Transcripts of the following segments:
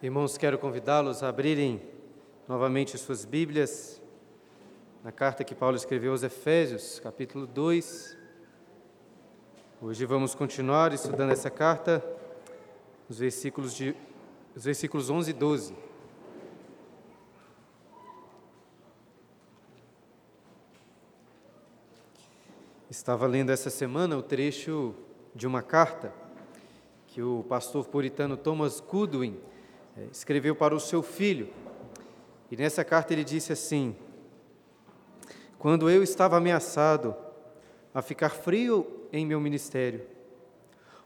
Irmãos, quero convidá-los a abrirem novamente suas Bíblias na carta que Paulo escreveu aos Efésios, capítulo 2. Hoje vamos continuar estudando essa carta, os versículos, de, os versículos 11 e 12. Estava lendo essa semana o trecho de uma carta que o pastor puritano Thomas Goodwin escreveu para o seu filho. E nessa carta ele disse assim: Quando eu estava ameaçado a ficar frio em meu ministério,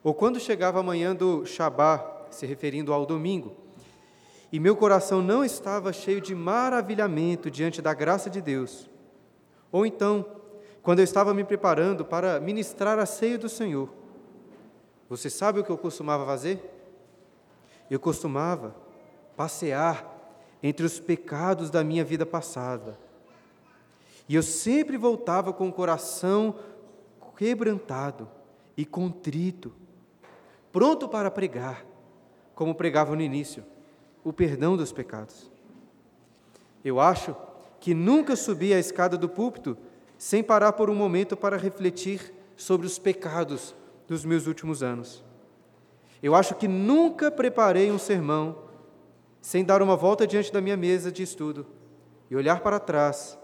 ou quando chegava a manhã do Shabá, se referindo ao domingo, e meu coração não estava cheio de maravilhamento diante da graça de Deus, ou então, quando eu estava me preparando para ministrar a ceia do Senhor, você sabe o que eu costumava fazer? Eu costumava passear entre os pecados da minha vida passada. E eu sempre voltava com o coração quebrantado e contrito, pronto para pregar, como pregava no início, o perdão dos pecados. Eu acho que nunca subi a escada do púlpito sem parar por um momento para refletir sobre os pecados dos meus últimos anos. Eu acho que nunca preparei um sermão sem dar uma volta diante da minha mesa de estudo e olhar para trás,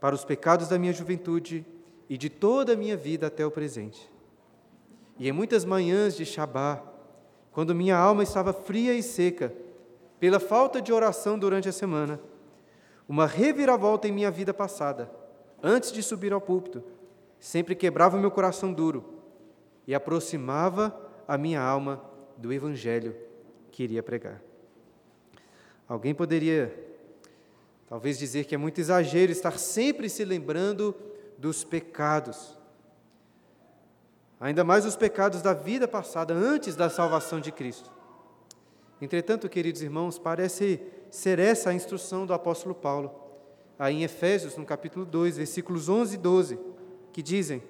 para os pecados da minha juventude e de toda a minha vida até o presente. E em muitas manhãs de Shabá, quando minha alma estava fria e seca, pela falta de oração durante a semana, uma reviravolta em minha vida passada, antes de subir ao púlpito, sempre quebrava o meu coração duro e aproximava a minha alma do Evangelho que iria pregar. Alguém poderia, talvez, dizer que é muito exagero estar sempre se lembrando dos pecados. Ainda mais os pecados da vida passada, antes da salvação de Cristo. Entretanto, queridos irmãos, parece ser essa a instrução do apóstolo Paulo, aí em Efésios, no capítulo 2, versículos 11 e 12, que dizem: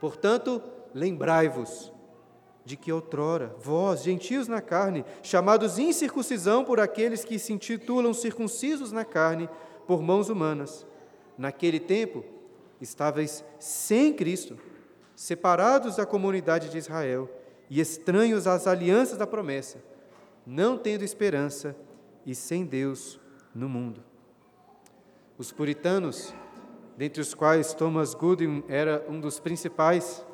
Portanto, lembrai-vos de que outrora, vós, gentios na carne, chamados incircuncisão por aqueles que se intitulam circuncisos na carne por mãos humanas, naquele tempo estáveis sem Cristo, separados da comunidade de Israel e estranhos às alianças da promessa, não tendo esperança e sem Deus no mundo. Os puritanos, dentre os quais Thomas Goodwin era um dos principais,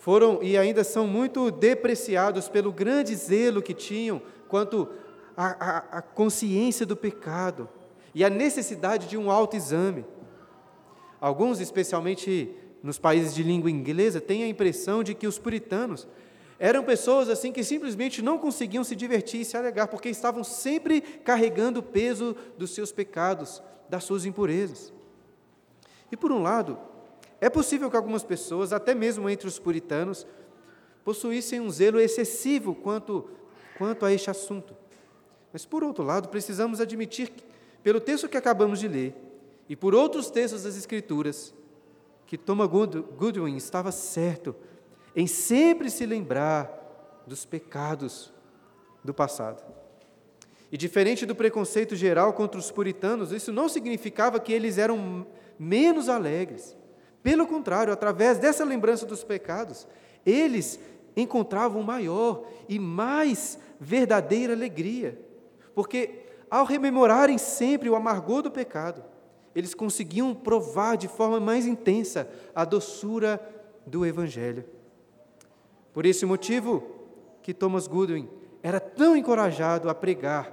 foram e ainda são muito depreciados pelo grande zelo que tinham quanto à, consciência do pecado e a necessidade de um autoexame. Alguns, especialmente nos países de língua inglesa, têm a impressão de que os puritanos eram pessoas assim que simplesmente não conseguiam se divertir e se alegar, porque estavam sempre carregando o peso dos seus pecados, das suas impurezas. E por um lado, é possível que algumas pessoas, até mesmo entre os puritanos, possuíssem um zelo excessivo quanto, quanto a este assunto. Mas, por outro lado, precisamos admitir, que, pelo texto que acabamos de ler, e por outros textos das Escrituras, que Thomas Goodwin estava certo em sempre se lembrar dos pecados do passado. E diferente do preconceito geral contra os puritanos, isso não significava que eles eram menos alegres. Pelo contrário, através dessa lembrança dos pecados, eles encontravam maior e mais verdadeira alegria, porque ao rememorarem sempre o amargor do pecado, eles conseguiam provar de forma mais intensa a doçura do Evangelho. Por esse motivo que Thomas Goodwin era tão encorajado a pregar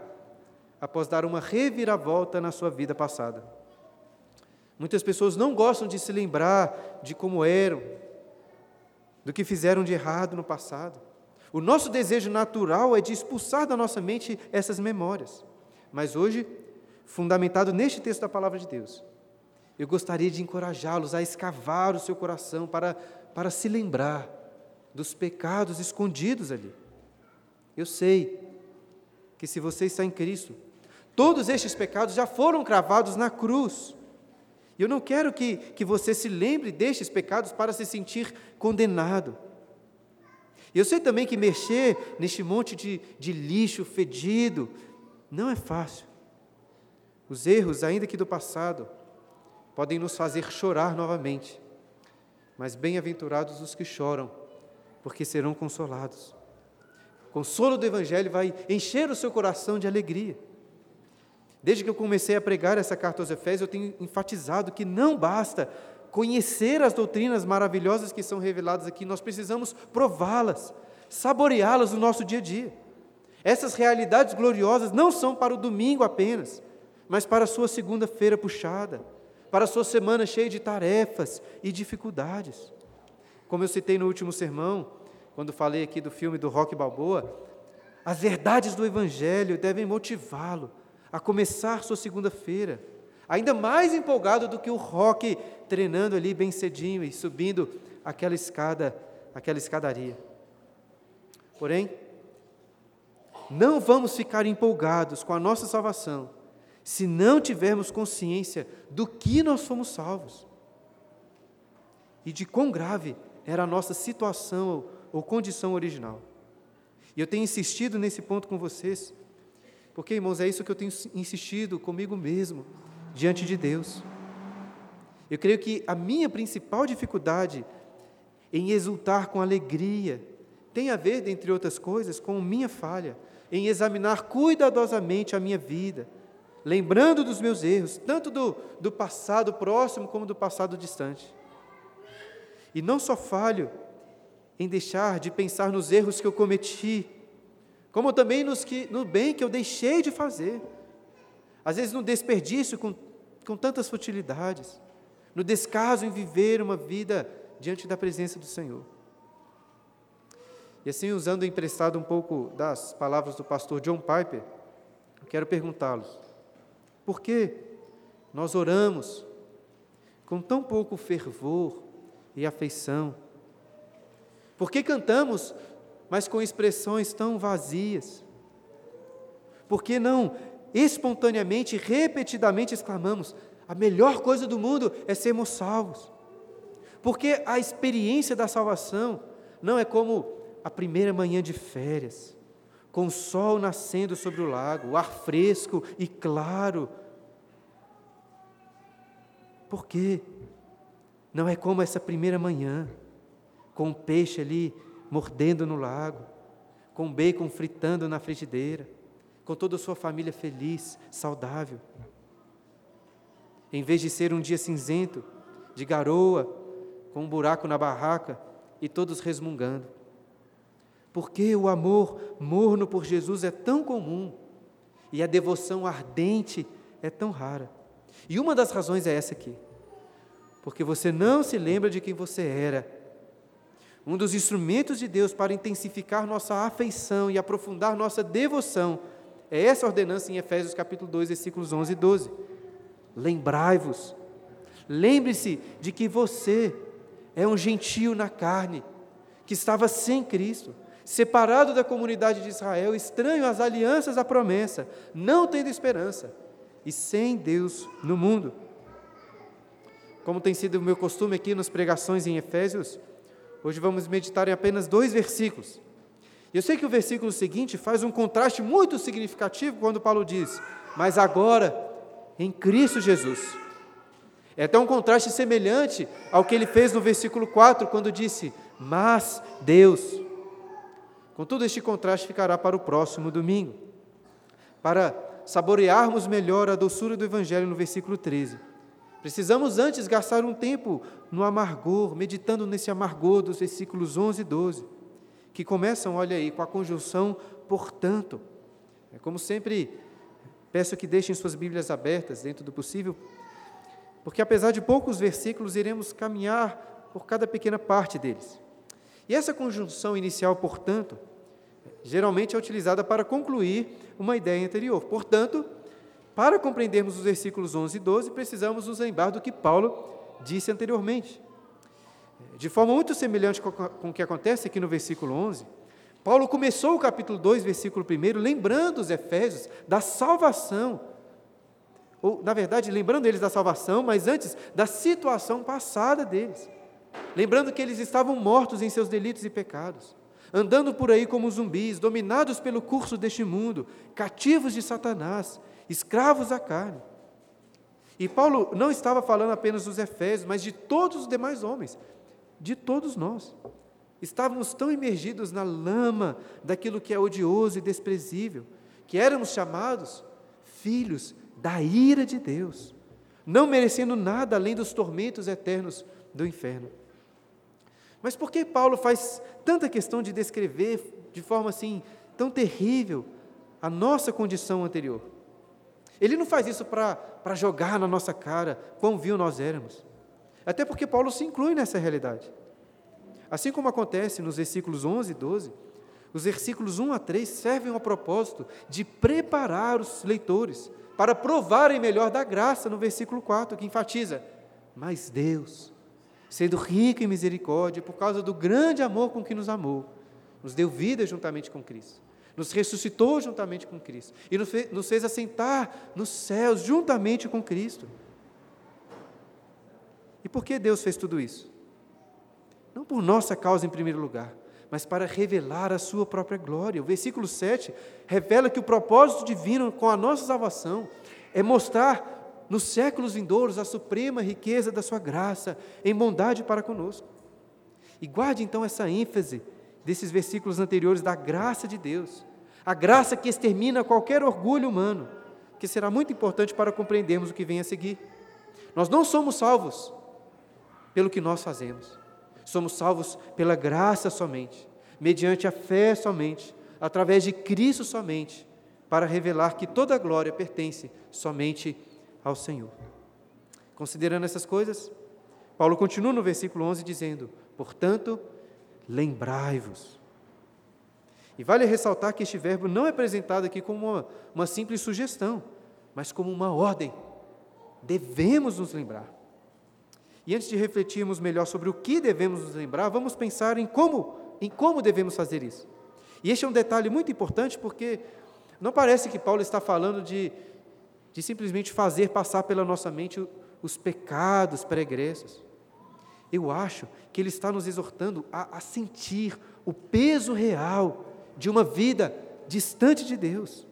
após dar uma reviravolta na sua vida passada. Muitas pessoas não gostam de se lembrar de como eram, do que fizeram de errado no passado. O nosso desejo natural é de expulsar da nossa mente essas memórias. Mas hoje, fundamentado neste texto da palavra de Deus, eu gostaria de encorajá-los a escavar o seu coração para, para se lembrar dos pecados escondidos ali. Eu sei que se você está em Cristo, todos estes pecados já foram cravados na cruz. E eu não quero que, que você se lembre destes pecados para se sentir condenado. Eu sei também que mexer neste monte de, de lixo fedido não é fácil. Os erros, ainda que do passado, podem nos fazer chorar novamente. Mas bem-aventurados os que choram, porque serão consolados. O consolo do Evangelho vai encher o seu coração de alegria. Desde que eu comecei a pregar essa carta aos Efésios, eu tenho enfatizado que não basta conhecer as doutrinas maravilhosas que são reveladas aqui, nós precisamos prová-las, saboreá-las no nosso dia a dia. Essas realidades gloriosas não são para o domingo apenas, mas para a sua segunda-feira puxada, para a sua semana cheia de tarefas e dificuldades. Como eu citei no último sermão, quando falei aqui do filme do Rock Balboa, as verdades do Evangelho devem motivá-lo a começar sua segunda-feira, ainda mais empolgado do que o rock treinando ali bem cedinho e subindo aquela escada, aquela escadaria. Porém, não vamos ficar empolgados com a nossa salvação se não tivermos consciência do que nós fomos salvos e de quão grave era a nossa situação ou condição original. E eu tenho insistido nesse ponto com vocês, porque, irmãos, é isso que eu tenho insistido comigo mesmo, diante de Deus. Eu creio que a minha principal dificuldade em exultar com alegria tem a ver, dentre outras coisas, com minha falha, em examinar cuidadosamente a minha vida, lembrando dos meus erros, tanto do, do passado próximo como do passado distante. E não só falho em deixar de pensar nos erros que eu cometi, como também nos que, no bem que eu deixei de fazer. Às vezes no desperdício com, com tantas futilidades no descaso em viver uma vida diante da presença do Senhor. E assim, usando emprestado um pouco das palavras do pastor John Piper, eu quero perguntá-los: por que nós oramos com tão pouco fervor e afeição? Por que cantamos, mas com expressões tão vazias? Por que não espontaneamente, repetidamente exclamamos: a melhor coisa do mundo é sermos salvos. Porque a experiência da salvação não é como a primeira manhã de férias, com o sol nascendo sobre o lago, o ar fresco e claro. Por quê? Não é como essa primeira manhã, com o peixe ali mordendo no lago, com bacon fritando na frigideira, com toda a sua família feliz, saudável em vez de ser um dia cinzento, de garoa, com um buraco na barraca e todos resmungando. Porque o amor morno por Jesus é tão comum e a devoção ardente é tão rara. E uma das razões é essa aqui. Porque você não se lembra de quem você era. Um dos instrumentos de Deus para intensificar nossa afeição e aprofundar nossa devoção é essa ordenança em Efésios capítulo 2, versículos 11 e 12 Lembrai-vos, lembre-se de que você é um gentio na carne, que estava sem Cristo, separado da comunidade de Israel, estranho às alianças da promessa, não tendo esperança e sem Deus no mundo. Como tem sido o meu costume aqui nas pregações em Efésios, hoje vamos meditar em apenas dois versículos. Eu sei que o versículo seguinte faz um contraste muito significativo quando Paulo diz: Mas agora em Cristo Jesus. É até um contraste semelhante ao que ele fez no versículo 4, quando disse: Mas Deus. Contudo, este contraste ficará para o próximo domingo, para saborearmos melhor a doçura do Evangelho no versículo 13. Precisamos antes gastar um tempo no amargor, meditando nesse amargor dos versículos 11 e 12, que começam, olha aí, com a conjunção portanto. É como sempre Peço que deixem suas Bíblias abertas dentro do possível, porque apesar de poucos versículos, iremos caminhar por cada pequena parte deles. E essa conjunção inicial, portanto, geralmente é utilizada para concluir uma ideia anterior. Portanto, para compreendermos os versículos 11 e 12, precisamos nos lembrar do que Paulo disse anteriormente. De forma muito semelhante com o que acontece aqui no versículo 11, Paulo começou o capítulo 2, versículo 1, lembrando os Efésios da salvação. Ou, na verdade, lembrando eles da salvação, mas antes da situação passada deles. Lembrando que eles estavam mortos em seus delitos e pecados. andando por aí como zumbis, dominados pelo curso deste mundo, cativos de Satanás, escravos da carne. E Paulo não estava falando apenas dos Efésios, mas de todos os demais homens, de todos nós. Estávamos tão imergidos na lama daquilo que é odioso e desprezível, que éramos chamados filhos da ira de Deus, não merecendo nada além dos tormentos eternos do inferno. Mas por que Paulo faz tanta questão de descrever de forma assim tão terrível a nossa condição anterior? Ele não faz isso para jogar na nossa cara quão vil nós éramos. Até porque Paulo se inclui nessa realidade. Assim como acontece nos versículos 11 e 12, os versículos 1 a 3 servem ao propósito de preparar os leitores para provarem melhor da graça no versículo 4, que enfatiza: Mas Deus, sendo rico em misericórdia, por causa do grande amor com que nos amou, nos deu vida juntamente com Cristo, nos ressuscitou juntamente com Cristo e nos fez, assentar nos céus juntamente com Cristo. E por que Deus fez tudo isso? não por nossa causa em primeiro lugar, mas para revelar a sua própria glória. O versículo 7 revela que o propósito divino com a nossa salvação é mostrar nos séculos vindouros a suprema riqueza da sua graça em bondade para conosco. E guarde então essa ênfase desses versículos anteriores da graça de Deus, a graça que extermina qualquer orgulho humano, que será muito importante para compreendermos o que vem a seguir. Nós não somos salvos pelo que nós fazemos. Somos salvos pela graça somente, mediante a fé somente, através de Cristo somente, para revelar que toda a glória pertence somente ao Senhor. Considerando essas coisas, Paulo continua no versículo 11 dizendo: Portanto, lembrai-vos. E vale ressaltar que este verbo não é apresentado aqui como uma, uma simples sugestão, mas como uma ordem. Devemos nos lembrar. E antes de refletirmos melhor sobre o que devemos nos lembrar, vamos pensar em como, em como devemos fazer isso. E este é um detalhe muito importante porque não parece que Paulo está falando de, de simplesmente fazer passar pela nossa mente os pecados pregressos. Eu acho que ele está nos exortando a, a sentir o peso real de uma vida distante de Deus.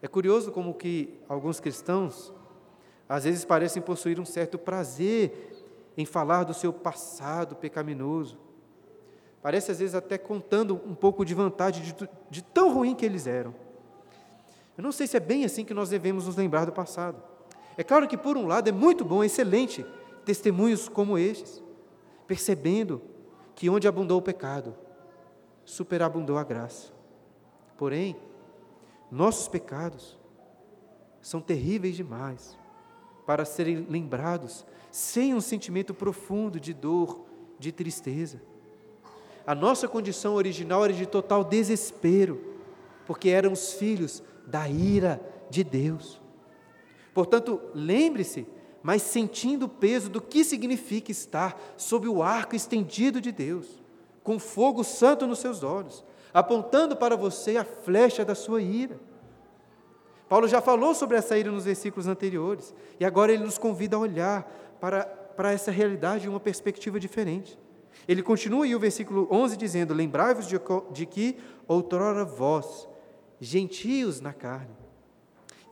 É curioso como que alguns cristãos às vezes parecem possuir um certo prazer em falar do seu passado pecaminoso. Parece às vezes até contando um pouco de vantagem de, de tão ruim que eles eram. Eu não sei se é bem assim que nós devemos nos lembrar do passado. É claro que, por um lado, é muito bom, é excelente, testemunhos como estes, percebendo que onde abundou o pecado, superabundou a graça. Porém, nossos pecados são terríveis demais para serem lembrados sem um sentimento profundo de dor, de tristeza. A nossa condição original era de total desespero, porque éramos filhos da ira de Deus. Portanto, lembre-se, mas sentindo o peso do que significa estar sob o arco estendido de Deus, com fogo santo nos seus olhos, apontando para você a flecha da sua ira. Paulo já falou sobre essa ira nos versículos anteriores, e agora ele nos convida a olhar para, para essa realidade de uma perspectiva diferente. Ele continua aí o versículo 11 dizendo: Lembrai-vos de, de que outrora vós, gentios na carne.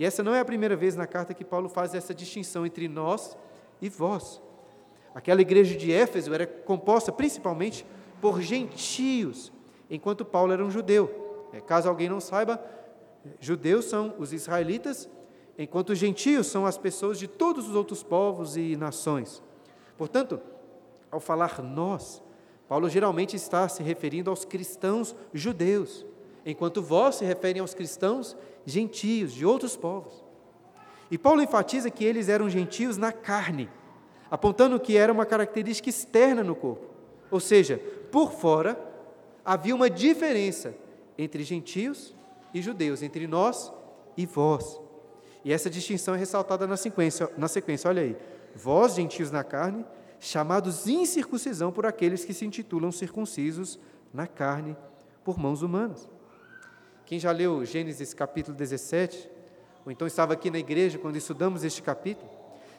E essa não é a primeira vez na carta que Paulo faz essa distinção entre nós e vós. Aquela igreja de Éfeso era composta principalmente por gentios, enquanto Paulo era um judeu. É, caso alguém não saiba, Judeus são os israelitas, enquanto os gentios são as pessoas de todos os outros povos e nações. Portanto, ao falar nós, Paulo geralmente está se referindo aos cristãos judeus, enquanto vós se referem aos cristãos gentios de outros povos. E Paulo enfatiza que eles eram gentios na carne, apontando que era uma característica externa no corpo. Ou seja, por fora havia uma diferença entre gentios e judeus, entre nós e vós. E essa distinção é ressaltada na sequência, na sequência olha aí. Vós, gentios na carne, chamados incircuncisão por aqueles que se intitulam circuncisos na carne por mãos humanas. Quem já leu Gênesis capítulo 17, ou então estava aqui na igreja quando estudamos este capítulo,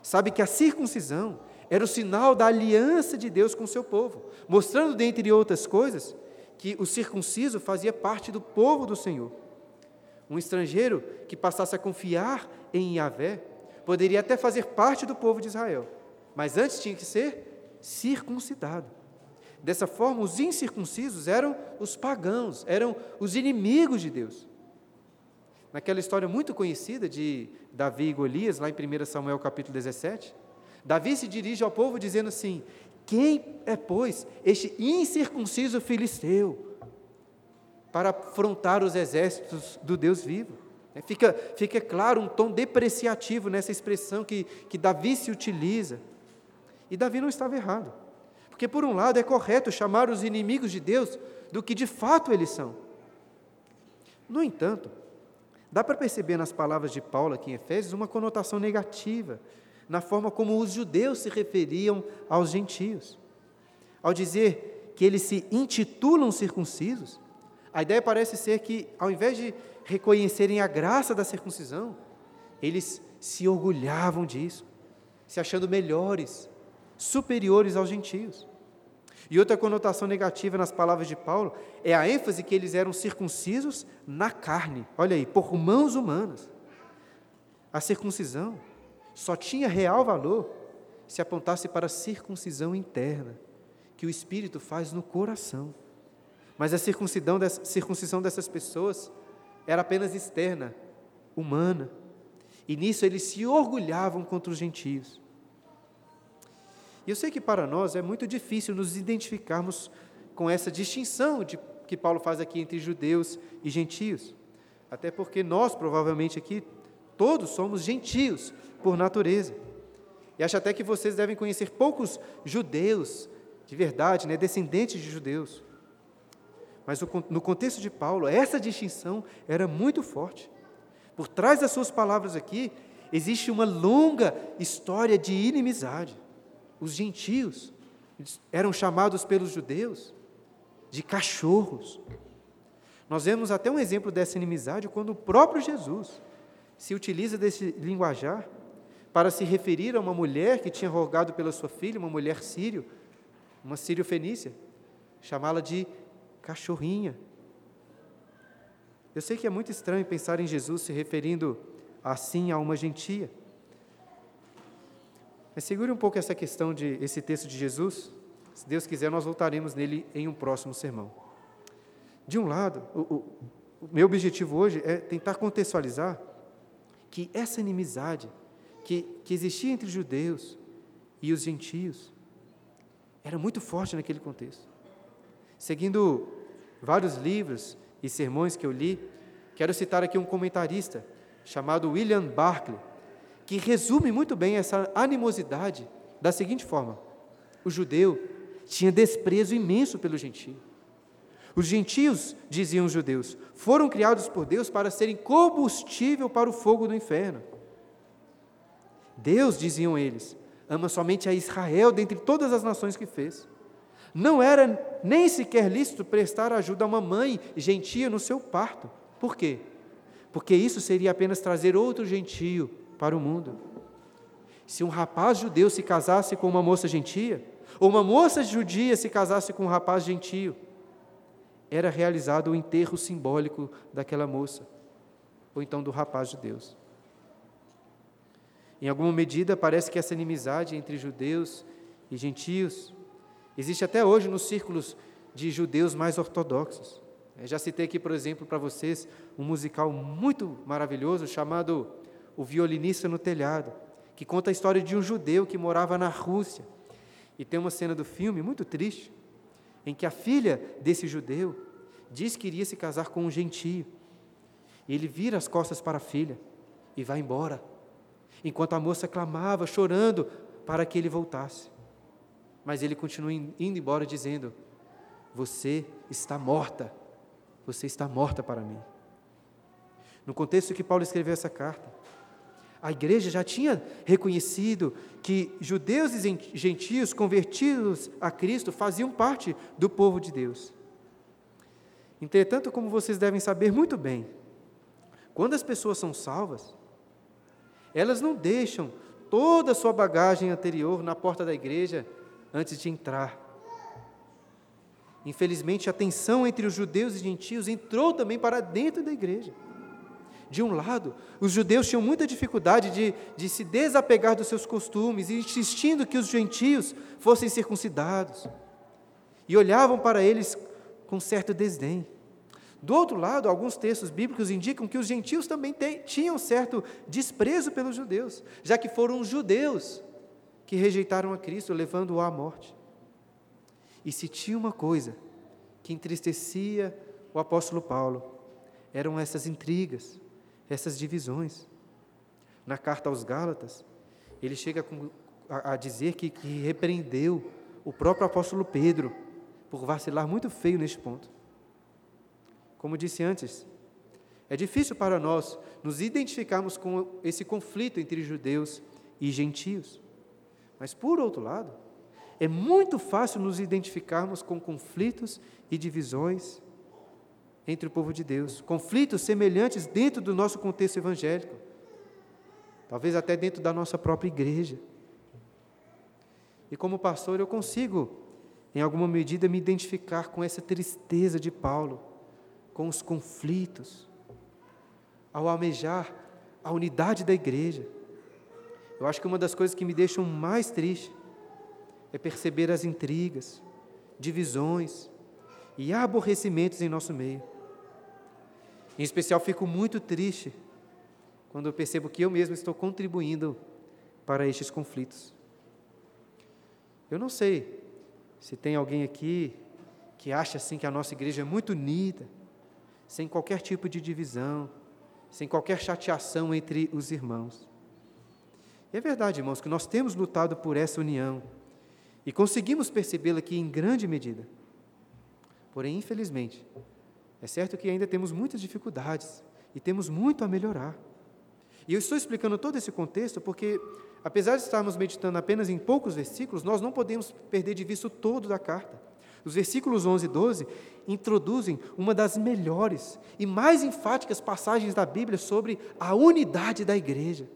sabe que a circuncisão era o sinal da aliança de Deus com o seu povo, mostrando, dentre outras coisas, que o circunciso fazia parte do povo do Senhor. Um estrangeiro que passasse a confiar em Yahvé poderia até fazer parte do povo de Israel, mas antes tinha que ser circuncidado. Dessa forma, os incircuncisos eram os pagãos, eram os inimigos de Deus. Naquela história muito conhecida de Davi e Golias, lá em 1 Samuel capítulo 17, Davi se dirige ao povo dizendo assim: quem é, pois, este incircunciso filisteu para afrontar os exércitos do Deus vivo? É, fica, fica claro um tom depreciativo nessa expressão que, que Davi se utiliza. E Davi não estava errado. Porque, por um lado, é correto chamar os inimigos de Deus do que de fato eles são. No entanto, dá para perceber nas palavras de Paulo aqui em Efésios uma conotação negativa na forma como os judeus se referiam aos gentios. Ao dizer que eles se intitulam circuncisos, a ideia parece ser que, ao invés de reconhecerem a graça da circuncisão, eles se orgulhavam disso, se achando melhores, superiores aos gentios. E outra conotação negativa nas palavras de Paulo é a ênfase que eles eram circuncisos na carne, olha aí, por mãos humanas. A circuncisão só tinha real valor se apontasse para a circuncisão interna, que o Espírito faz no coração. Mas a circuncisão, dessas, pessoas era apenas externa, humana. E nisso eles se orgulhavam contra os gentios. E eu sei que para nós é muito difícil nos identificarmos com essa distinção de, que Paulo faz aqui entre judeus e gentios. Até porque nós, provavelmente aqui, todos somos gentios, por natureza. E acho até que vocês devem conhecer poucos judeus, de verdade, né, descendentes de judeus. Mas no contexto de Paulo, essa distinção era muito forte. Por trás das suas palavras aqui, existe uma longa história de inimizade. Os gentios eram chamados pelos judeus de cachorros. Nós vemos até um exemplo dessa inimizade quando o próprio Jesus se utiliza desse linguajar para se referir a uma mulher que tinha rogado pela sua filha, uma mulher sírio, uma sírio-fenícia, chamá-la de cachorrinha. Eu sei que é muito estranho pensar em Jesus se referindo assim a uma gentia. Mas segure um pouco essa questão de esse texto de Jesus. Se Deus quiser, nós voltaremos nele em um próximo sermão. De um lado, o, o, o meu objetivo hoje é tentar contextualizar que essa inimizade que, que existia entre os judeus e os gentios era muito forte naquele contexto. Seguindo vários livros e sermões que eu li, quero citar aqui um comentarista chamado William Barclay, que resume muito bem essa animosidade da seguinte forma: o judeu tinha desprezo imenso pelo gentio. Os gentios, diziam os judeus, foram criados por Deus para serem combustível para o fogo do inferno. Deus, diziam eles, ama somente a Israel dentre todas as nações que fez. Não era nem sequer lícito prestar ajuda a uma mãe gentia no seu parto. Por quê? Porque isso seria apenas trazer outro gentio para o mundo. Se um rapaz judeu se casasse com uma moça gentia, ou uma moça judia se casasse com um rapaz gentio, era realizado o enterro simbólico daquela moça, ou então do rapaz de Deus. Em alguma medida, parece que essa inimizade entre judeus e gentios existe até hoje nos círculos de judeus mais ortodoxos. Eu já citei aqui, por exemplo, para vocês um musical muito maravilhoso chamado O Violinista no Telhado, que conta a história de um judeu que morava na Rússia. E tem uma cena do filme muito triste, em que a filha desse judeu diz que iria se casar com um gentio. E ele vira as costas para a filha e vai embora enquanto a moça clamava, chorando, para que ele voltasse. Mas ele continua indo embora dizendo: Você está morta, você está morta para mim. No contexto que Paulo escreveu essa carta, a igreja já tinha reconhecido que judeus e gentios convertidos a Cristo faziam parte do povo de Deus. Entretanto, como vocês devem saber muito bem, quando as pessoas são salvas, elas não deixam toda a sua bagagem anterior na porta da igreja antes de entrar. Infelizmente, a tensão entre os judeus e gentios entrou também para dentro da igreja. De um lado, os judeus tinham muita dificuldade de, de se desapegar dos seus costumes, insistindo que os gentios fossem circuncidados, e olhavam para eles com certo desdém. Do outro lado, alguns textos bíblicos indicam que os gentios também tinham certo desprezo pelos judeus, já que foram os judeus que rejeitaram a Cristo, levando-o à morte. E se tinha uma coisa que entristecia o apóstolo Paulo, eram essas intrigas, essas divisões. Na carta aos Gálatas, ele chega a, dizer que, que repreendeu o próprio apóstolo Pedro por vacilar muito feio neste ponto. Como disse antes, é difícil para nós nos identificarmos com esse conflito entre judeus e gentios. Mas, por outro lado, é muito fácil nos identificarmos com conflitos e divisões entre o povo de Deus, conflitos semelhantes dentro do nosso contexto evangélico, talvez até dentro da nossa própria igreja. E como pastor, eu consigo, em alguma medida, me identificar com essa tristeza de Paulo, com os conflitos, ao almejar a unidade da igreja. Eu acho que uma das coisas que me deixam mais triste é perceber as intrigas, divisões e aborrecimentos em nosso meio. Em especial, fico muito triste quando eu percebo que eu mesmo estou contribuindo para estes conflitos. Eu não sei se tem alguém aqui que acha assim que a nossa igreja é muito unida, sem qualquer tipo de divisão, sem qualquer chateação entre os irmãos. E é verdade, irmãos, que nós temos lutado por essa união e conseguimos percebê-la aqui em grande medida. Porém, infelizmente, é certo que ainda temos muitas dificuldades e temos muito a melhorar. E eu estou explicando todo esse contexto porque, apesar de estarmos meditando apenas em poucos versículos, nós não podemos perder de vista o todo da carta. Os versículos 11 e 12 introduzem uma das melhores e mais enfáticas passagens da Bíblia sobre a unidade da igreja.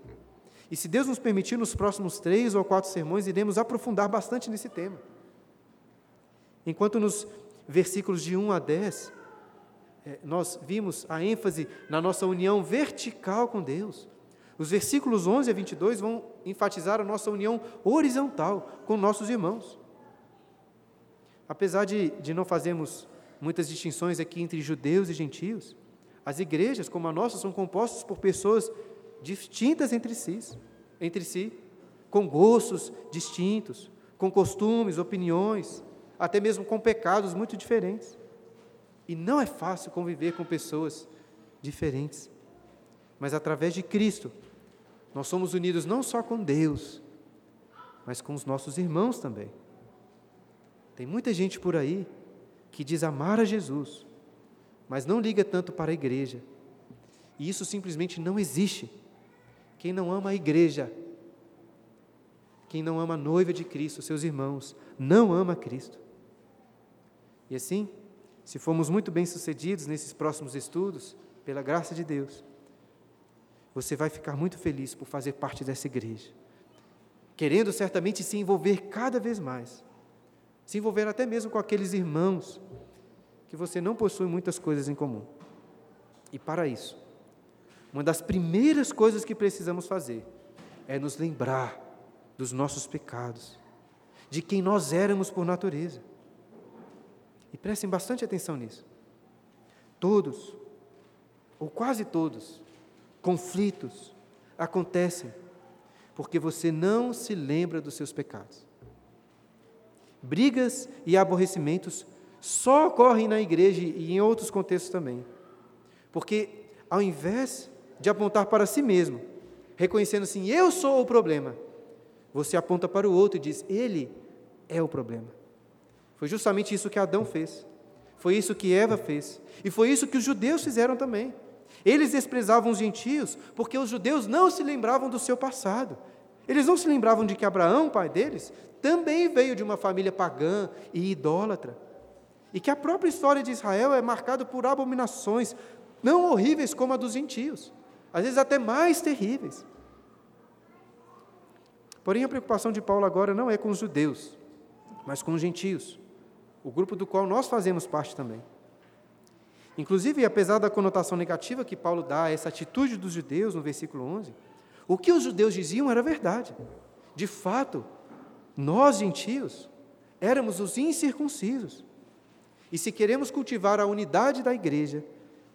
E se Deus nos permitir, nos próximos três ou quatro sermões, iremos aprofundar bastante nesse tema. Enquanto nos versículos de 1 a 10, é, nós vimos a ênfase na nossa união vertical com Deus. Os versículos 11 a 22 vão enfatizar a nossa união horizontal com nossos irmãos. Apesar de, de não fazermos muitas distinções aqui entre judeus e gentios, as igrejas, como a nossa, são compostas por pessoas distintas entre si, entre si, com gostos distintos, com costumes, opiniões, até mesmo com pecados muito diferentes. E não é fácil conviver com pessoas diferentes. Mas através de Cristo, nós somos unidos não só com Deus, mas com os nossos irmãos também. Tem muita gente por aí que diz amar a Jesus, mas não liga tanto para a igreja. E isso simplesmente não existe. Quem não ama a igreja, quem não ama a noiva de Cristo, seus irmãos, não ama Cristo. E assim, se formos muito bem-sucedidos nesses próximos estudos, pela graça de Deus, você vai ficar muito feliz por fazer parte dessa igreja, querendo certamente se envolver cada vez mais, se envolver até mesmo com aqueles irmãos que você não possui muitas coisas em comum. E para isso, uma das primeiras coisas que precisamos fazer é nos lembrar dos nossos pecados, de quem nós éramos por natureza. E prestem bastante atenção nisso. Todos, ou quase todos, conflitos acontecem porque você não se lembra dos seus pecados. Brigas e aborrecimentos só ocorrem na igreja e em outros contextos também. Porque, ao invés de apontar para si mesmo, reconhecendo assim, eu sou o problema, você aponta para o outro e diz, ele é o problema. Foi justamente isso que Adão fez. Foi isso que Eva fez. E foi isso que os judeus fizeram também. Eles desprezavam os gentios porque os judeus não se lembravam do seu passado. Eles não se lembravam de que Abraão, pai deles, também veio de uma família pagã e idólatra. E que a própria história de Israel é marcada por abominações, não horríveis como a dos gentios, às vezes até mais terríveis. Porém, a preocupação de Paulo agora não é com os judeus, mas com os gentios. O grupo do qual nós fazemos parte também. Inclusive, apesar da conotação negativa que Paulo dá a essa atitude dos judeus no versículo 11, o que os judeus diziam era verdade. De fato, nós, gentios, éramos os incircuncisos. E se queremos cultivar a unidade da igreja,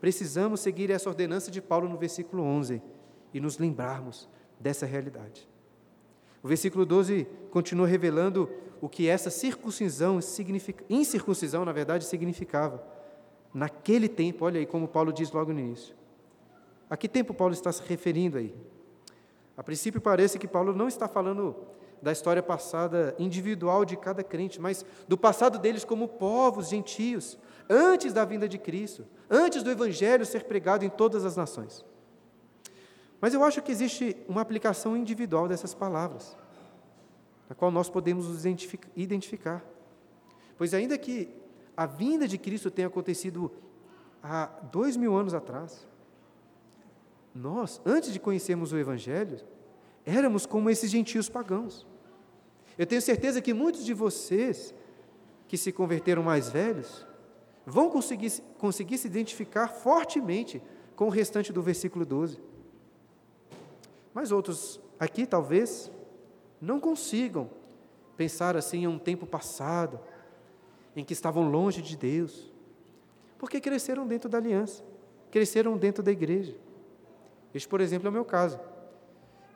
precisamos seguir essa ordenança de Paulo no versículo 11 e nos lembrarmos dessa realidade. O versículo 12 continua revelando o que essa circuncisão, incircuncisão, na verdade, significava. Naquele tempo, olha aí como Paulo diz logo no início. A que tempo Paulo está se referindo aí? A princípio parece que Paulo não está falando da história passada individual de cada crente, mas do passado deles como povos gentios, antes da vinda de Cristo, antes do evangelho ser pregado em todas as nações. Mas eu acho que existe uma aplicação individual dessas palavras, na qual nós podemos nos identificar. Pois, ainda que a vinda de Cristo tenha acontecido há dois mil anos atrás, nós, antes de conhecermos o Evangelho, éramos como esses gentios pagãos. Eu tenho certeza que muitos de vocês que se converteram mais velhos vão conseguir, conseguir se identificar fortemente com o restante do versículo 12. Mas outros aqui talvez não consigam pensar assim em um tempo passado, em que estavam longe de Deus, porque cresceram dentro da aliança, cresceram dentro da igreja. Este, por exemplo, é o meu caso.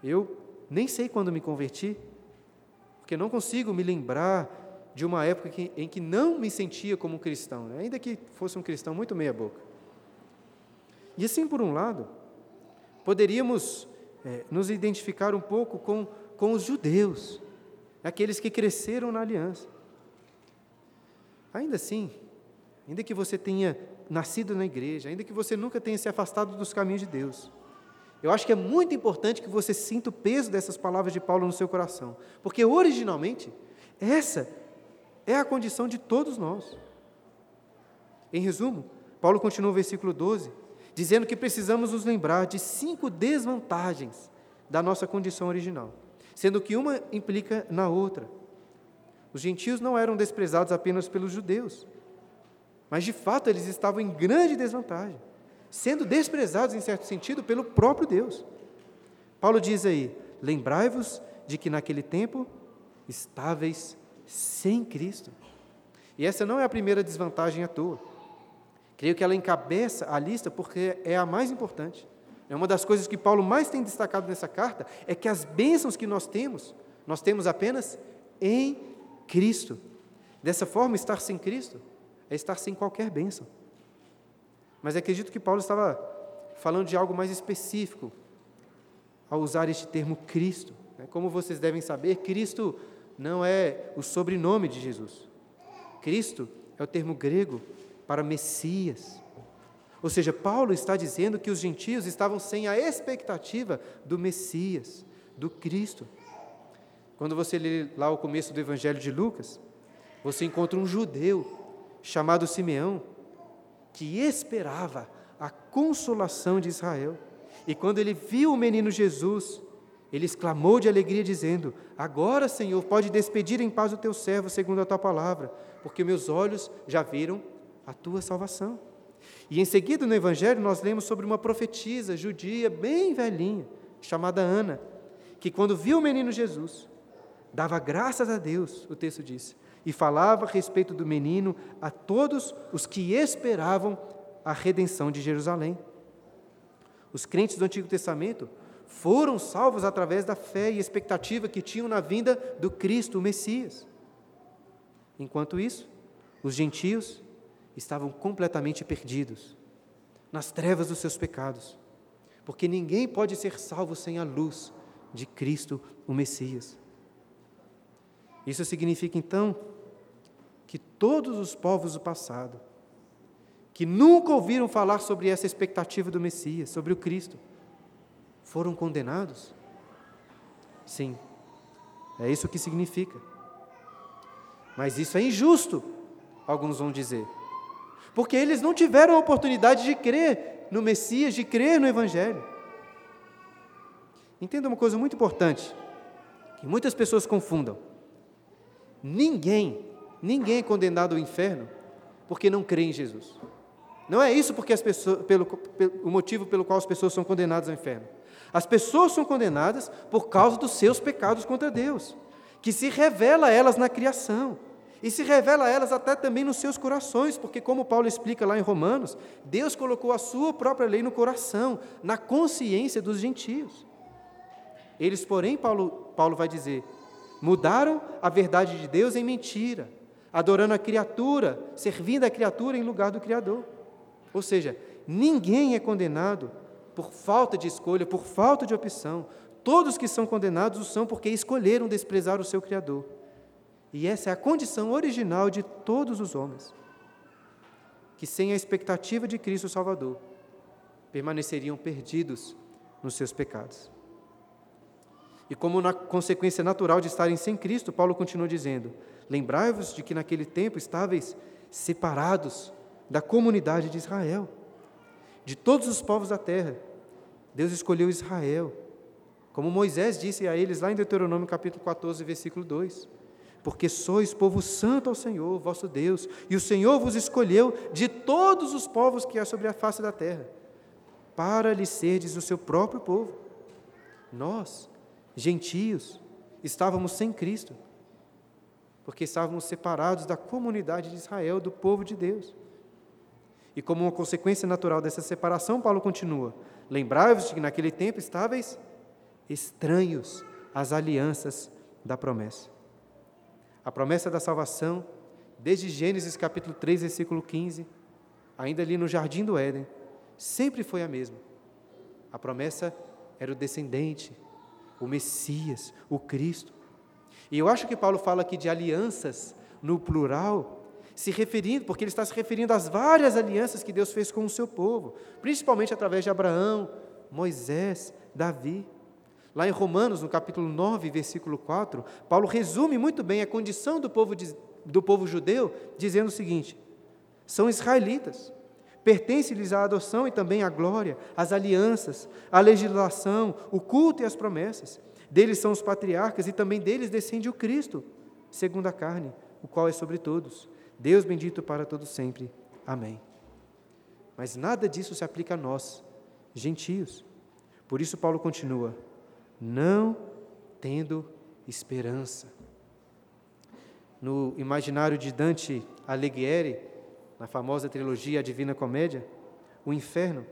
Eu nem sei quando me converti, porque não consigo me lembrar de uma época em que não me sentia como um cristão, né? ainda que fosse um cristão muito meia-boca. E assim, por um lado, poderíamos é, nos identificar um pouco com, com os judeus, aqueles que cresceram na aliança. Ainda assim, ainda que você tenha nascido na igreja, ainda que você nunca tenha se afastado dos caminhos de Deus, eu acho que é muito importante que você sinta o peso dessas palavras de Paulo no seu coração, porque originalmente essa é a condição de todos nós. Em resumo, Paulo continua o versículo 12, dizendo que precisamos nos lembrar de cinco desvantagens da nossa condição original, sendo que uma implica na outra. Os gentios não eram desprezados apenas pelos judeus, mas de fato eles estavam em grande desvantagem, sendo desprezados em certo sentido pelo próprio Deus. Paulo diz aí: lembrai-vos de que naquele tempo estáveis sem Cristo. E essa não é a primeira desvantagem à toa. Creio que ela encabeça a lista porque é a mais importante. É uma das coisas que Paulo mais tem destacado nessa carta, é que as bênçãos que nós temos, nós temos apenas em Cristo. Dessa forma, estar sem Cristo é estar sem qualquer bênção. Mas acredito que Paulo estava falando de algo mais específico ao usar este termo Cristo. Né? Como vocês devem saber, Cristo não é o sobrenome de Jesus. Cristo é o termo grego para Messias. Ou seja, Paulo está dizendo que os gentios estavam sem a expectativa do Messias, do Cristo. Quando você lê lá o começo do Evangelho de Lucas, você encontra um judeu chamado Simeão, que esperava a consolação de Israel. E quando ele viu o menino Jesus, ele exclamou de alegria, dizendo: Agora, Senhor, pode despedir em paz o teu servo, segundo a tua palavra, porque meus olhos já viram a tua salvação. E em seguida, no Evangelho, nós lemos sobre uma profetisa judia bem velhinha, chamada Ana, que quando viu o menino Jesus, dava graças a Deus, o texto diz, e falava a respeito do menino a todos os que esperavam a redenção de Jerusalém. Os crentes do Antigo Testamento foram salvos através da fé e expectativa que tinham na vinda do Cristo, o Messias. Enquanto isso, os gentios estavam completamente perdidos nas trevas dos seus pecados, porque ninguém pode ser salvo sem a luz de Cristo, o Messias. Isso significa então que todos os povos do passado, que nunca ouviram falar sobre essa expectativa do Messias, sobre o Cristo, foram condenados? Sim, é isso que significa. Mas isso é injusto, alguns vão dizer, porque eles não tiveram a oportunidade de crer no Messias, de crer no Evangelho. Entenda uma coisa muito importante, que muitas pessoas confundam. Ninguém, ninguém é condenado ao inferno porque não crê em Jesus. Não é isso porque as pessoas, pelo, pelo, o motivo pelo qual as pessoas são condenadas ao inferno. As pessoas são condenadas por causa dos seus pecados contra Deus, que se revela a elas na criação. E se revela a elas até também nos seus corações, porque, como Paulo explica lá em Romanos, Deus colocou a sua própria lei no coração, na consciência dos gentios. Eles, porém, Paulo, Paulo vai dizer, mudaram a verdade de Deus em mentira, adorando a criatura, servindo a criatura em lugar do Criador. Ou seja, ninguém é condenado por falta de escolha, por falta de opção. Todos que são condenados o são porque escolheram desprezar o seu Criador. E essa é a condição original de todos os homens, que sem a expectativa de Cristo Salvador, permaneceriam perdidos nos seus pecados. E como na consequência natural de estarem sem Cristo, Paulo continua dizendo: Lembrai-vos de que naquele tempo estáveis separados da comunidade de Israel, de todos os povos da terra. Deus escolheu Israel, como Moisés disse a eles lá em Deuteronômio capítulo 14, versículo 2 porque sois povo santo ao Senhor, vosso Deus, e o Senhor vos escolheu de todos os povos que há sobre a face da terra, para lhe serdes o seu próprio povo. Nós, gentios, estávamos sem Cristo, porque estávamos separados da comunidade de Israel, do povo de Deus. E como uma consequência natural dessa separação, Paulo continua: Lembrai-vos de que naquele tempo estáveis estranhos às alianças da promessa. A promessa da salvação, desde Gênesis capítulo 3, versículo 15, ainda ali no jardim do Éden, sempre foi a mesma. A promessa era o descendente, o Messias, o Cristo. E eu acho que Paulo fala aqui de alianças no plural, se referindo, porque ele está se referindo às várias alianças que Deus fez com o seu povo, principalmente através de Abraão, Moisés, Davi. Lá em Romanos, no capítulo 9, versículo 4, Paulo resume muito bem a condição do povo, de, do povo judeu, dizendo o seguinte: são israelitas, pertence-lhes a adoção e também a glória, as alianças, a legislação, o culto e as promessas. Deles são os patriarcas e também deles descende o Cristo, segundo a carne, o qual é sobre todos. Deus bendito para todos sempre. Amém. Mas nada disso se aplica a nós, gentios. Por isso Paulo continua: não tendo esperança. No imaginário de Dante Alighieri, na famosa trilogia A Divina Comédia, o inferno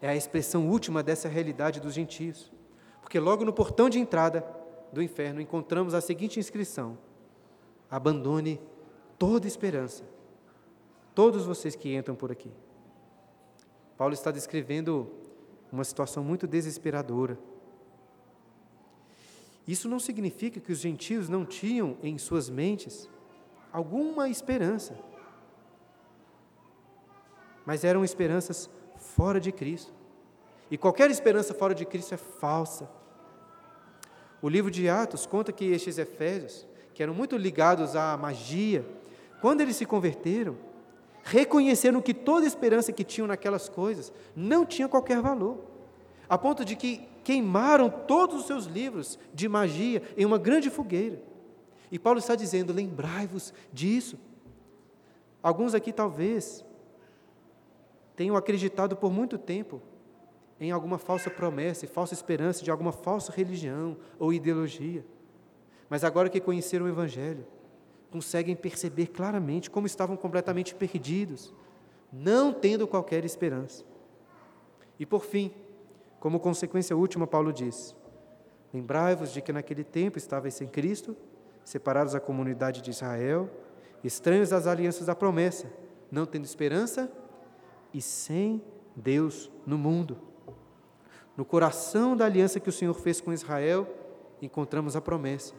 é a expressão última dessa realidade dos gentios. Porque logo no portão de entrada do inferno encontramos a seguinte inscrição: Abandone toda esperança. Todos vocês que entram por aqui. Paulo está descrevendo uma situação muito desesperadora isso não significa que os gentios não tinham em suas mentes alguma esperança, mas eram esperanças fora de Cristo. E qualquer esperança fora de Cristo é falsa. O livro de Atos conta que estes efésios, que eram muito ligados à magia, quando eles se converteram, reconheceram que toda esperança que tinham naquelas coisas não tinha qualquer valor, a ponto de que queimaram todos os seus livros de magia em uma grande fogueira. E Paulo está dizendo: lembrai-vos disso. Alguns aqui talvez tenham acreditado por muito tempo em alguma falsa promessa e falsa esperança de alguma falsa religião ou ideologia. Mas agora que conheceram o Evangelho, conseguem perceber claramente como estavam completamente perdidos, não tendo qualquer esperança. E por fim, como consequência última, Paulo diz: Lembrai-vos de que naquele tempo estavais sem Cristo, separados da comunidade de Israel, estranhos às alianças da promessa, não tendo esperança e sem Deus no mundo. No coração da aliança que o Senhor fez com Israel, encontramos a promessa: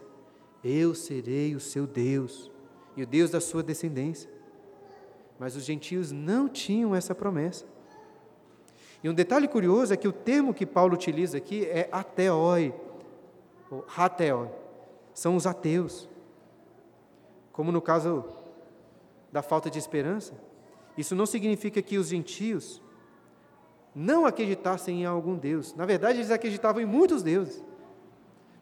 Eu serei o seu Deus e o Deus da sua descendência. Mas os gentios não tinham essa promessa. E um detalhe curioso é que o termo que Paulo utiliza aqui é ateoi, ou hateoi, são os ateus. Como no caso da falta de esperança, isso não significa que os gentios não acreditassem em algum Deus. Na verdade, eles acreditavam em muitos deuses.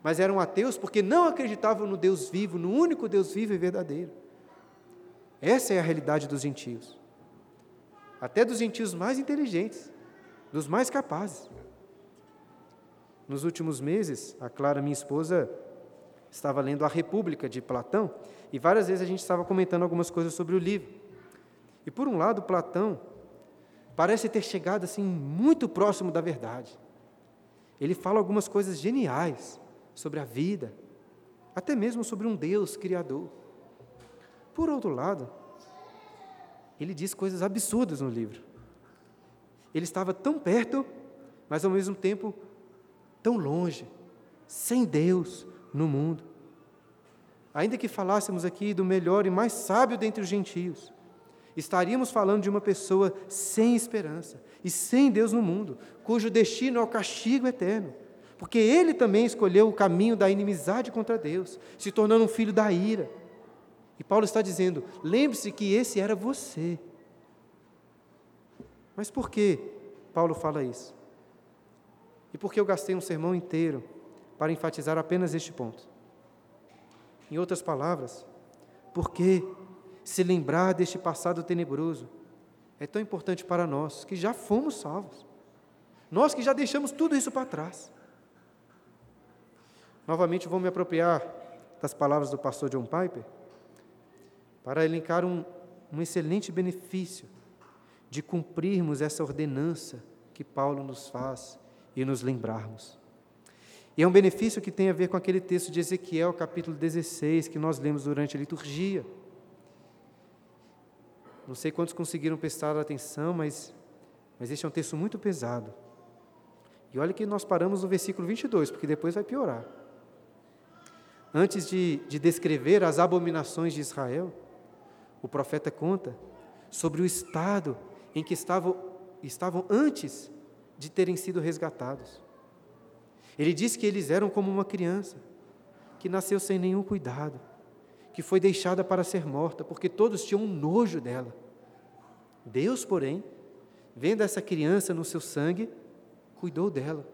Mas eram ateus porque não acreditavam no Deus vivo, no único Deus vivo e verdadeiro. Essa é a realidade dos gentios. Até dos gentios mais inteligentes, dos mais capazes. Nos últimos meses, a Clara, minha esposa, estava lendo A República de Platão e várias vezes a gente estava comentando algumas coisas sobre o livro. E por um lado, Platão parece ter chegado assim muito próximo da verdade. Ele fala algumas coisas geniais sobre a vida, até mesmo sobre um Deus criador. Por outro lado, ele diz coisas absurdas no livro. Ele estava tão perto, mas ao mesmo tempo tão longe, sem Deus no mundo. Ainda que falássemos aqui do melhor e mais sábio dentre os gentios, estaríamos falando de uma pessoa sem esperança e sem Deus no mundo, cujo destino é o castigo eterno, porque ele também escolheu o caminho da inimizade contra Deus, se tornando um filho da ira. E Paulo está dizendo: lembre-se que esse era você. Mas por que Paulo fala isso? E por que eu gastei um sermão inteiro para enfatizar apenas este ponto? Em outras palavras, porque se lembrar deste passado tenebroso é tão importante para nós que já fomos salvos. Nós que já deixamos tudo isso para trás. Novamente vou me apropriar das palavras do pastor John Piper para elencar um, um excelente benefício de cumprirmos essa ordenança que Paulo nos faz e nos lembrarmos. E é um benefício que tem a ver com aquele texto de Ezequiel, capítulo 16, que nós lemos durante a liturgia. Não sei quantos conseguiram prestar atenção, mas, mas este é um texto muito pesado. E olha que nós paramos no versículo 22, porque depois vai piorar. Antes de, de descrever as abominações de Israel, o profeta conta sobre o estado em que estavam, estavam antes de terem sido resgatados. Ele diz que eles eram como uma criança, que nasceu sem nenhum cuidado, que foi deixada para ser morta, porque todos tinham nojo dela. Deus, porém, vendo essa criança no seu sangue, cuidou dela,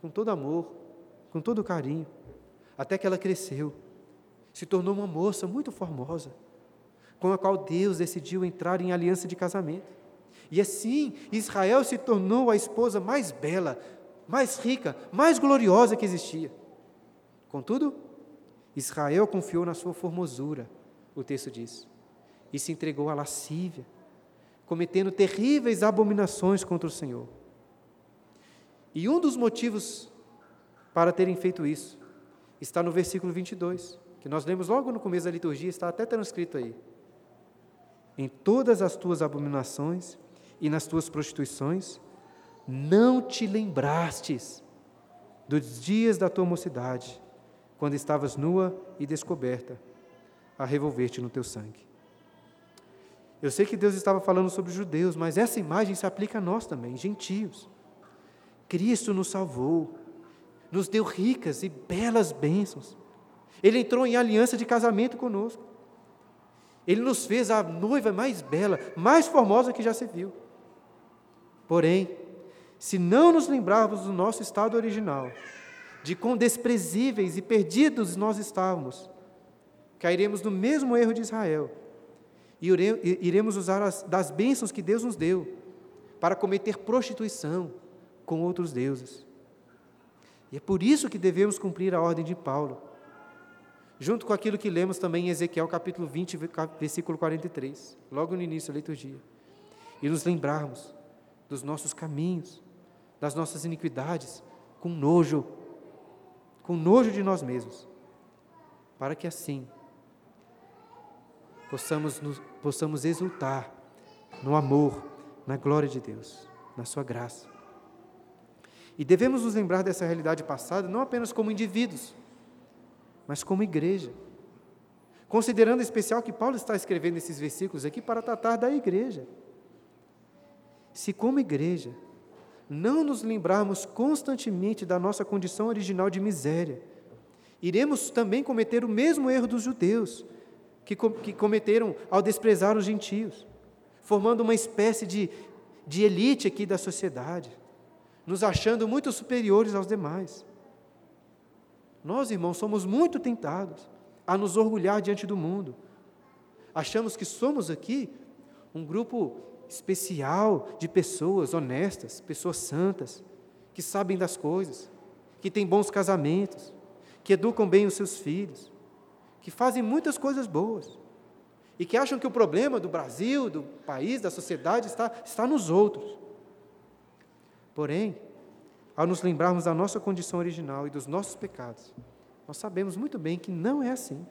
com todo amor, com todo carinho, até que ela cresceu, se tornou uma moça muito formosa com a qual Deus decidiu entrar em aliança de casamento. E assim, Israel se tornou a esposa mais bela, mais rica, mais gloriosa que existia. Contudo, Israel confiou na sua formosura, o texto diz, e se entregou à lascívia, cometendo terríveis abominações contra o Senhor. E um dos motivos para terem feito isso está no versículo 22, que nós lemos logo no começo da liturgia, está até transcrito aí em todas as tuas abominações e nas tuas prostituições, não te lembrastes dos dias da tua mocidade, quando estavas nua e descoberta, a revolver-te no teu sangue. Eu sei que Deus estava falando sobre os judeus, mas essa imagem se aplica a nós também, gentios. Cristo nos salvou, nos deu ricas e belas bênçãos. Ele entrou em aliança de casamento conosco. Ele nos fez a noiva mais bela, mais formosa que já se viu. Porém, se não nos lembrarmos do nosso estado original, de quão desprezíveis e perdidos nós estávamos, cairemos no mesmo erro de Israel e iremos usar as, das bênçãos que Deus nos deu para cometer prostituição com outros deuses. E é por isso que devemos cumprir a ordem de Paulo junto com aquilo que lemos também em Ezequiel capítulo 20, versículo 43, logo no início da liturgia, e nos lembrarmos dos nossos caminhos, das nossas iniquidades, com nojo, com nojo de nós mesmos, para que assim possamos, nos, possamos exultar no amor, na glória de Deus, na Sua graça. E devemos nos lembrar dessa realidade passada não apenas como indivíduos, mas como igreja. Considerando especial que Paulo está escrevendo esses versículos aqui para tratar da igreja. Se, como igreja, não nos lembrarmos constantemente da nossa condição original de miséria, iremos também cometer o mesmo erro dos judeus, que, que cometeram ao desprezar os gentios, formando uma espécie de, de elite aqui da sociedade, nos achando muito superiores aos demais. Nós, irmãos, somos muito tentados a nos orgulhar diante do mundo, achamos que somos aqui um grupo especial de pessoas honestas, pessoas santas, que sabem das coisas, que têm bons casamentos, que educam bem os seus filhos, que fazem muitas coisas boas e que acham que o problema do Brasil, do país, da sociedade está, está nos outros. Porém, ao nos lembrarmos da nossa condição original e dos nossos pecados, nós sabemos muito bem que não é assim.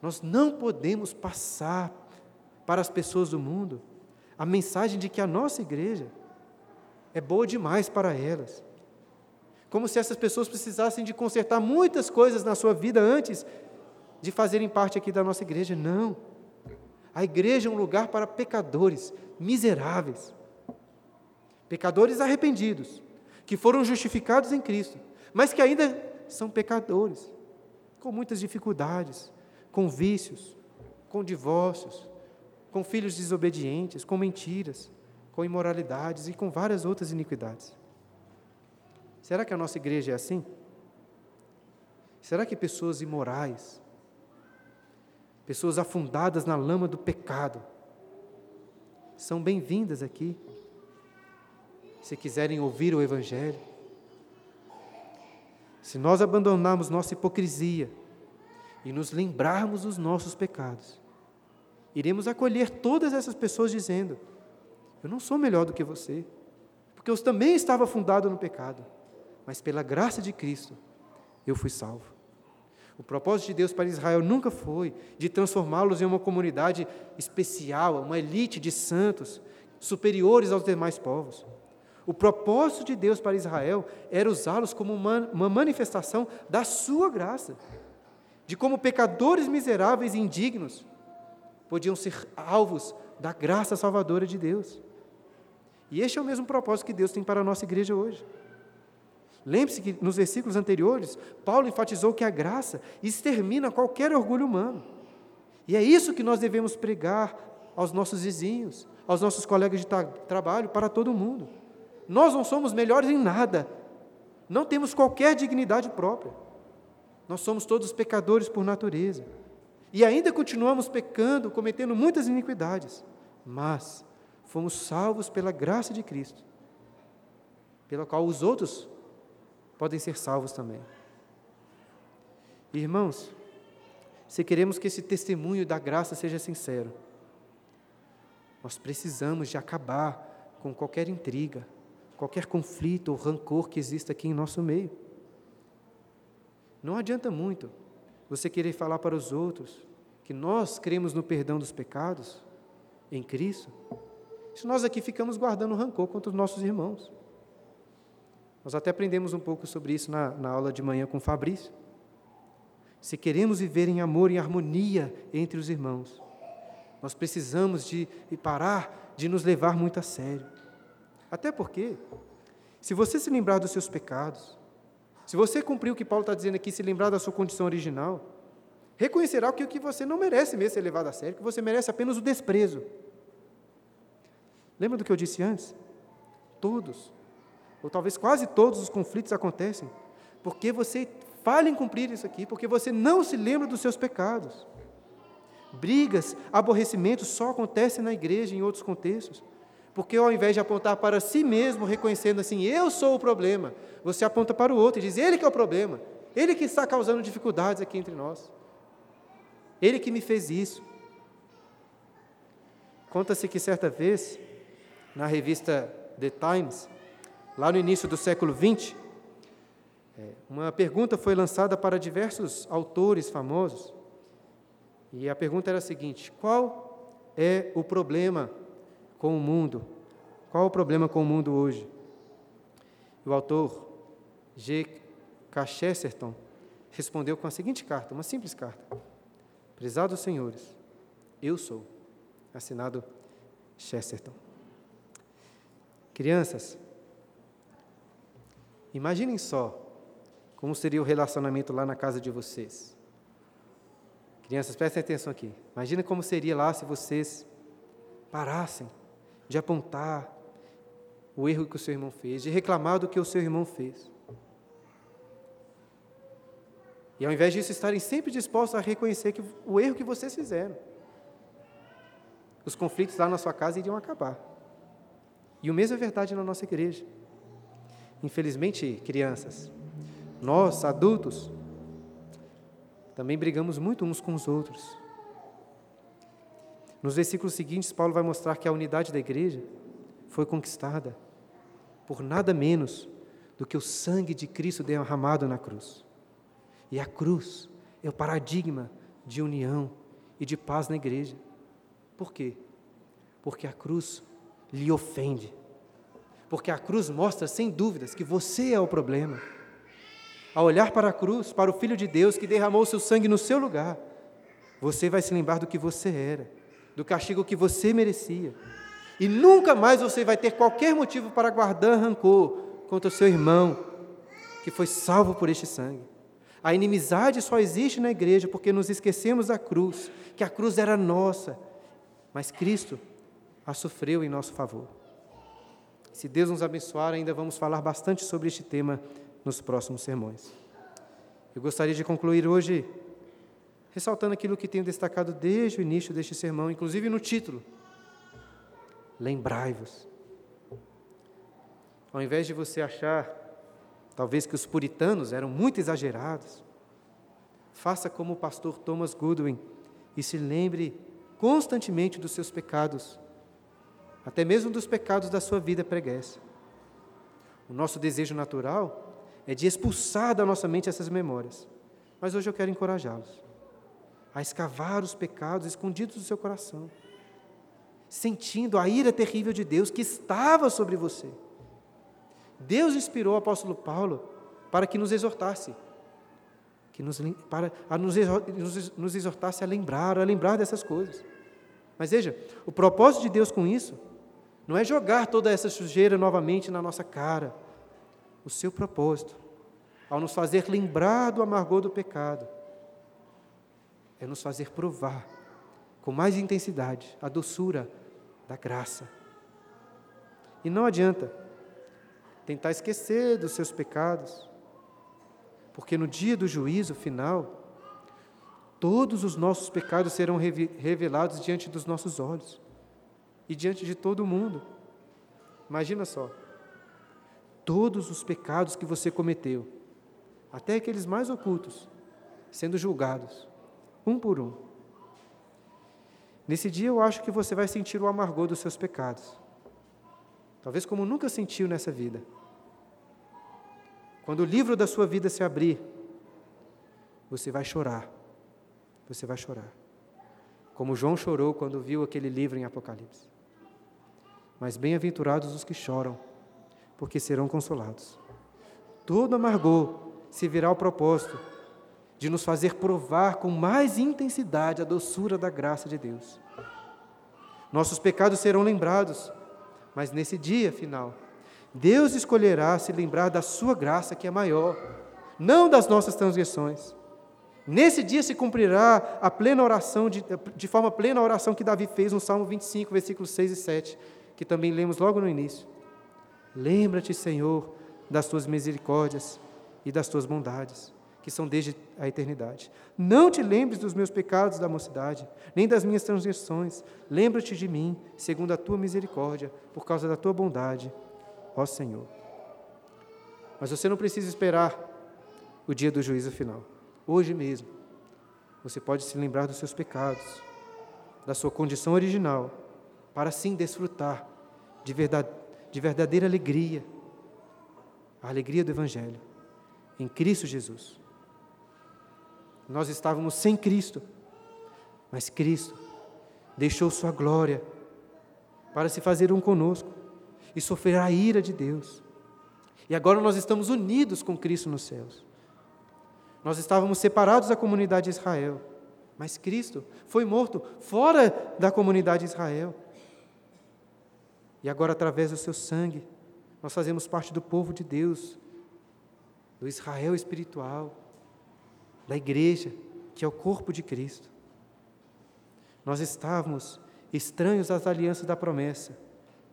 Nós não podemos passar para as pessoas do mundo a mensagem de que a nossa igreja é boa demais para elas. Como se essas pessoas precisassem de consertar muitas coisas na sua vida antes de fazerem parte aqui da nossa igreja. Não. A igreja é um lugar para pecadores miseráveis. Pecadores arrependidos, que foram justificados em Cristo, mas que ainda são pecadores, com muitas dificuldades, com vícios, com divórcios, com filhos desobedientes, com mentiras, com imoralidades e com várias outras iniquidades. Será que a nossa igreja é assim? Será que pessoas imorais, pessoas afundadas na lama do pecado, são bem-vindas aqui. Se quiserem ouvir o Evangelho, se nós abandonarmos nossa hipocrisia e nos lembrarmos dos nossos pecados, iremos acolher todas essas pessoas dizendo: Eu não sou melhor do que você, porque eu também estava afundado no pecado, mas pela graça de Cristo eu fui salvo. O propósito de Deus para Israel nunca foi de transformá-los em uma comunidade especial, uma elite de santos, superiores aos demais povos. O propósito de Deus para Israel era usá-los como uma, uma, manifestação da sua graça, de como pecadores miseráveis e indignos podiam ser alvos da graça salvadora de Deus. E este é o mesmo propósito que Deus tem para a nossa igreja hoje. Lembre-se que nos versículos anteriores, Paulo enfatizou que a graça extermina qualquer orgulho humano. E é isso que nós devemos pregar aos nossos vizinhos, aos nossos colegas de tra trabalho, para todo mundo. Nós não somos melhores em nada, não temos qualquer dignidade própria. Nós somos todos pecadores por natureza. E ainda continuamos pecando, cometendo muitas iniquidades, mas fomos salvos pela graça de Cristo, pela qual os outros podem ser salvos também. Irmãos, se queremos que esse testemunho da graça seja sincero, nós precisamos de acabar com qualquer intriga, qualquer conflito ou rancor que exista aqui em nosso meio. Não adianta muito você querer falar para os outros que nós cremos no perdão dos pecados em Cristo, se nós aqui ficamos guardando rancor contra os nossos irmãos. Nós até aprendemos um pouco sobre isso na, na aula de manhã com Fabrício. Se queremos viver em amor e harmonia entre os irmãos, nós precisamos de parar de nos levar muito a sério. Até porque, se você se lembrar dos seus pecados, se você cumprir o que Paulo está dizendo aqui, se lembrar da sua condição original, reconhecerá que o que você não merece mesmo ser levado a sério, que você merece apenas o desprezo. Lembra do que eu disse antes? Todos ou talvez quase todos os conflitos acontecem porque você falha em cumprir isso aqui, porque você não se lembra dos seus pecados. Brigas, aborrecimentos só acontecem na igreja em outros contextos. Porque ao invés de apontar para si mesmo, reconhecendo assim, eu sou o problema, você aponta para o outro e diz, ele que é o problema, ele que está causando dificuldades aqui entre nós. Ele que me fez isso. Conta-se que certa vez, na revista The Times, Lá no início do século XX, é, uma pergunta foi lançada para diversos autores famosos. E a pergunta era a seguinte: qual é o problema com o mundo? Qual o problema com o mundo hoje? O autor G. Chesterton respondeu com a seguinte carta, uma simples carta: Prezados senhores, eu sou. Assinado Chesterton. Crianças, Imaginem só como seria o relacionamento lá na casa de vocês. Crianças, prestem atenção aqui. Imagina como seria lá se vocês parassem de apontar o erro que o seu irmão fez, de reclamar do que o seu irmão fez. E ao invés disso, estarem sempre dispostos a reconhecer que o erro que vocês fizeram. Os conflitos lá na sua casa iriam acabar. E o mesmo é verdade na nossa igreja. Infelizmente, crianças, nós, adultos, também brigamos muito uns com os outros. Nos versículos seguintes, Paulo vai mostrar que a unidade da igreja foi conquistada por nada menos do que o sangue de Cristo derramado na cruz. E a cruz é o paradigma de união e de paz na igreja. Por quê? Porque a cruz lhe ofende. Porque a cruz mostra, sem dúvidas, que você é o problema. Ao olhar para a cruz, para o Filho de Deus que derramou seu sangue no seu lugar, você vai se lembrar do que você era, do castigo que você merecia. E nunca mais você vai ter qualquer motivo para guardar rancor contra o seu irmão que foi salvo por este sangue. A inimizade só existe na igreja porque nos esquecemos da cruz, que a cruz era nossa, mas Cristo a sofreu em nosso favor. Se Deus nos abençoar, ainda vamos falar bastante sobre este tema nos próximos sermões. Eu gostaria de concluir hoje ressaltando aquilo que tenho destacado desde o início deste sermão, inclusive no título. Lembrai-vos. Ao invés de você achar, talvez, que os puritanos eram muito exagerados, faça como o pastor Thomas Goodwin e se lembre constantemente dos seus pecados, até mesmo dos pecados da sua vida preguiça. O nosso desejo natural é de expulsar da nossa mente essas memórias. Mas hoje eu quero encorajá-los a escavar os pecados escondidos do seu coração, sentindo a ira terrível de Deus que estava sobre você. Deus inspirou o apóstolo Paulo para que nos exortasse, que nos, para a nos, nos exortasse a lembrar, a lembrar dessas coisas. Mas veja, o propósito de Deus com isso não é jogar toda essa sujeira novamente na nossa cara, o seu propósito, ao nos fazer lembrar do amargor do pecado, é nos fazer provar com mais intensidade a doçura da graça. E não adianta tentar esquecer dos seus pecados, porque no dia do juízo final, todos os nossos pecados serão revelados diante dos nossos olhos e diante de todo mundo. Imagina só, todos os pecados que você cometeu, até aqueles mais ocultos, sendo julgados, um por um. Nesse dia eu acho que você vai sentir o amargor dos seus pecados, talvez como nunca sentiu nessa vida. Quando o livro da sua vida se abrir, você vai chorar, você vai chorar, como João chorou quando viu aquele livro em Apocalipse. Mas bem-aventurados os que choram, porque serão consolados. Todo amargor se virá ao propósito de nos fazer provar com mais intensidade a doçura da graça de Deus. Nossos pecados serão lembrados, mas nesse dia final, Deus escolherá se lembrar da sua graça que é maior, não das nossas transgressões. Nesse dia se cumprirá a plena oração, de, de forma plena a oração que Davi fez no Salmo 25, versículos 6 e 7, que também lemos logo no início. Lembra-te, Senhor, das tuas misericórdias e das tuas bondades, que são desde a eternidade. Não te lembres dos meus pecados da mocidade, nem das minhas transgressões. Lembra-te de mim, segundo a tua misericórdia, por causa da tua bondade, ó Senhor. Mas você não precisa esperar o dia do juízo final. Hoje mesmo, você pode se lembrar dos seus pecados, da sua condição original, para assim desfrutar de verdade de verdadeira alegria, a alegria do Evangelho, em Cristo Jesus. Nós estávamos sem Cristo, mas Cristo deixou Sua glória para se fazer um conosco e sofrer a ira de Deus. E agora nós estamos unidos com Cristo nos céus. Nós estávamos separados da comunidade de Israel, mas Cristo foi morto fora da comunidade de Israel e agora, através do seu sangue, nós fazemos parte do povo de Deus, do Israel espiritual, da igreja, que é o corpo de Cristo. Nós estávamos estranhos às alianças da promessa,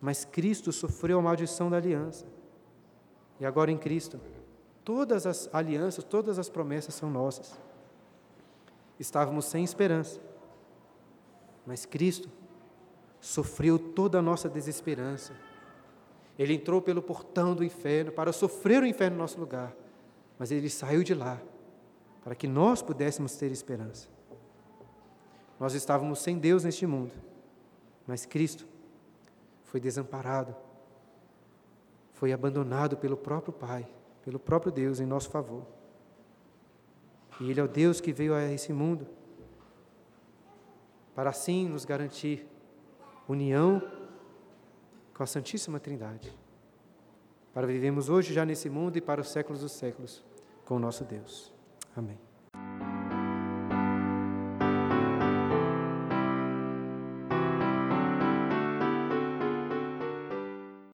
mas Cristo sofreu a maldição da aliança. E agora em Cristo, Todas as alianças, todas as promessas são nossas. Estávamos sem esperança, mas Cristo sofreu toda a nossa desesperança. Ele entrou pelo portão do inferno para sofrer o inferno no nosso lugar, mas ele saiu de lá para que nós pudéssemos ter esperança. Nós estávamos sem Deus neste mundo, mas Cristo foi desamparado, foi abandonado pelo próprio Pai, pelo próprio Deus em nosso favor. E Ele é o Deus que veio a esse mundo para assim nos garantir união com a Santíssima Trindade, para vivermos hoje já nesse mundo e para os séculos dos séculos com o nosso Deus. Amém.